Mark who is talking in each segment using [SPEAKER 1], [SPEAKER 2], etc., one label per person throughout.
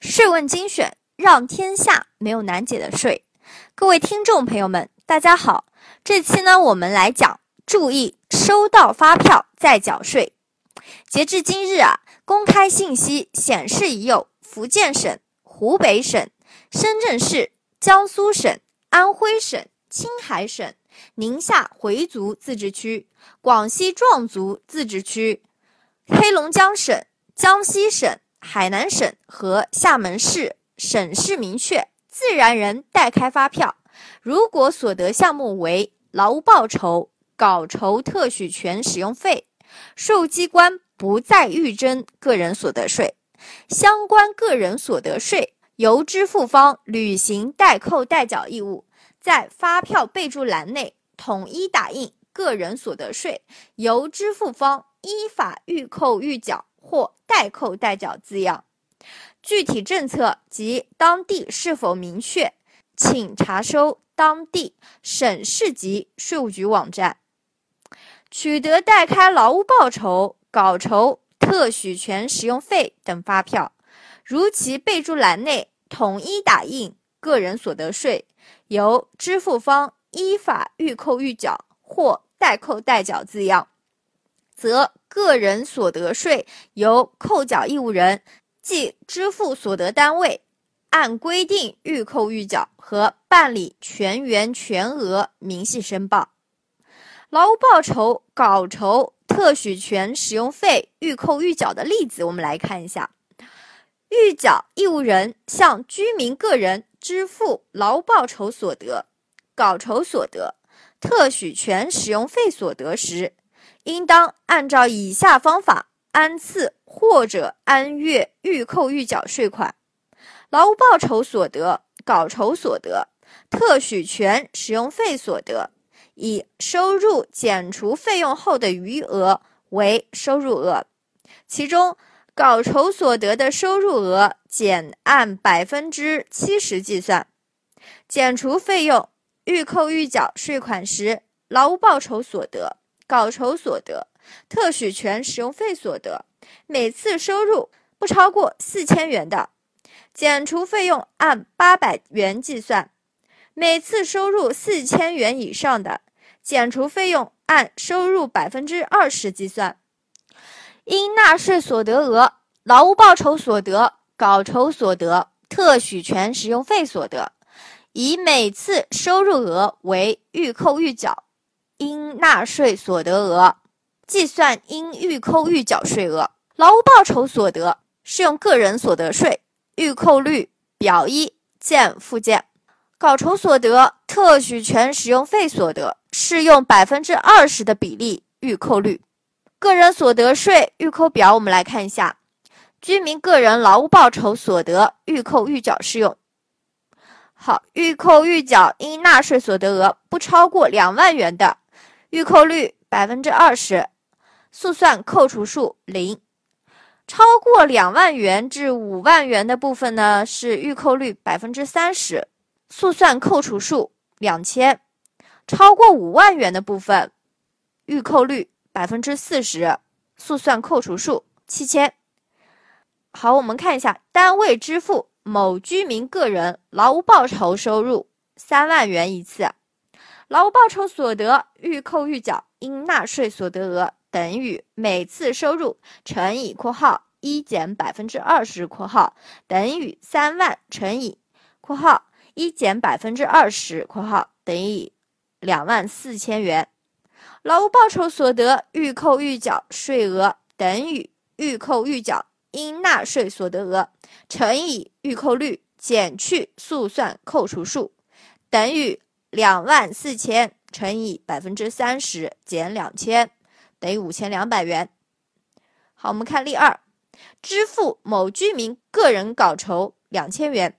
[SPEAKER 1] 税问精选，让天下没有难解的税。各位听众朋友们，大家好。这期呢，我们来讲注意收到发票再缴税。截至今日啊，公开信息显示已有福建省、湖北省、深圳市、江苏省、安徽省、青海省、宁夏回族自治区、广西壮族自治区、黑龙江省、江西省。海南省和厦门市省市明确，自然人代开发票，如果所得项目为劳务报酬、稿酬、特许权使用费，税务机关不再预征个人所得税，相关个人所得税由支付方履行代扣代缴义务，在发票备注栏内统一打印“个人所得税由支付方依法预扣预缴”。或代扣代缴字样，具体政策及当地是否明确，请查收当地省市级税务局网站。取得代开劳务报酬、稿酬、特许权使用费等发票，如其备注栏内统一打印“个人所得税由支付方依法预扣预缴”或代扣代缴字样。则个人所得税由扣缴义务人，即支付所得单位，按规定预扣预缴和办理全员全额明细申报。劳务报酬、稿酬、特许权使用费预扣预缴的例子，我们来看一下：预缴义务人向居民个人支付劳务报酬所得、稿酬所得、特许权使用费所得时。应当按照以下方法按次或者按月预扣预缴税款：劳务报酬所得、稿酬所得、特许权使用费所得，以收入减除费用后的余额为收入额。其中，稿酬所得的收入额减按百分之七十计算，减除费用预扣预缴税款时，劳务报酬所得。稿酬所得、特许权使用费所得，每次收入不超过四千元的，减除费用按八百元计算；每次收入四千元以上的，减除费用按收入百分之二十计算。应纳税所得额、劳务报酬所得、稿酬所得、特许权使用费所得，以每次收入额为预扣预缴。应纳税所得额，计算应预扣预缴税额。劳务报酬所得适用个人所得税预扣率表一见附件。稿酬所得、特许权使用费所得适用百分之二十的比例预扣率。个人所得税预扣表，我们来看一下。居民个人劳务报酬所得预扣预缴适用。好，预扣预缴应纳税所得额不超过两万元的。预扣率百分之二十，速算扣除数零。超过两万元至五万元的部分呢，是预扣率百分之三十，速算扣除数两千。超过五万元的部分，预扣率百分之四十，速算扣除数七千。好，我们看一下，单位支付某居民个人劳务报酬收入三万元一次。劳务报酬所得预扣预缴应纳税所得额等于每次收入乘以（括号一减百分之二十）（括号等于三万乘以（括号一减百分之二十）（括号等于两万四千元）。劳务报酬所得预扣预缴税额等于预扣预缴应纳税所得额乘以预扣率减去速算扣除数等于。两万四千乘以百分之三十减两千，等于五千两百元。好，我们看例二：支付某居民个人稿酬两千元，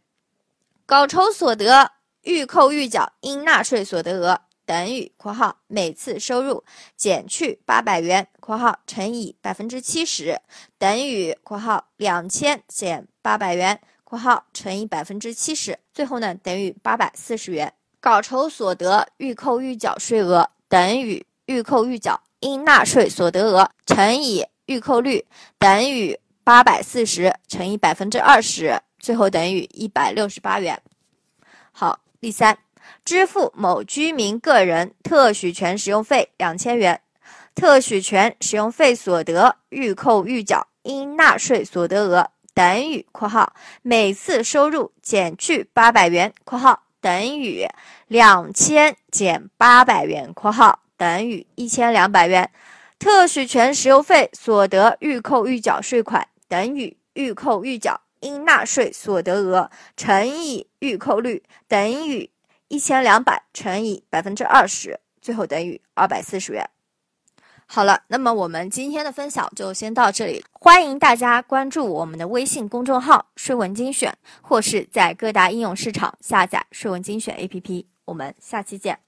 [SPEAKER 1] 稿酬所得预扣预缴应纳税所得额等于（括号每次收入减去八百元）（括号乘以百分之七十）等于（括号两千减八百元）（括号乘以百分之七十），最后呢等于八百四十元。稿酬所得预扣预缴税额等于预扣预缴应纳税所得额乘以预扣率等于八百四十乘以百分之二十最后等于一百六十八元。好，第三，支付某居民个人特许权使用费两千元，特许权使用费所得预扣预缴应纳税所得额等于（括号每次收入减去八百元）（括号等于两千减八百元）（括号等于一千两百元）。特许权使用费所得预扣预缴税款等于预扣预缴应纳税所得额乘以预扣率等于一千两百乘以百分之二十，最后等于二百四十元。好了，那么我们今天的分享就先到这里，欢迎大家关注我们的微信公众号“税文精选”，或是在各大应用市场下载“税文精选 ”APP。我们下期见。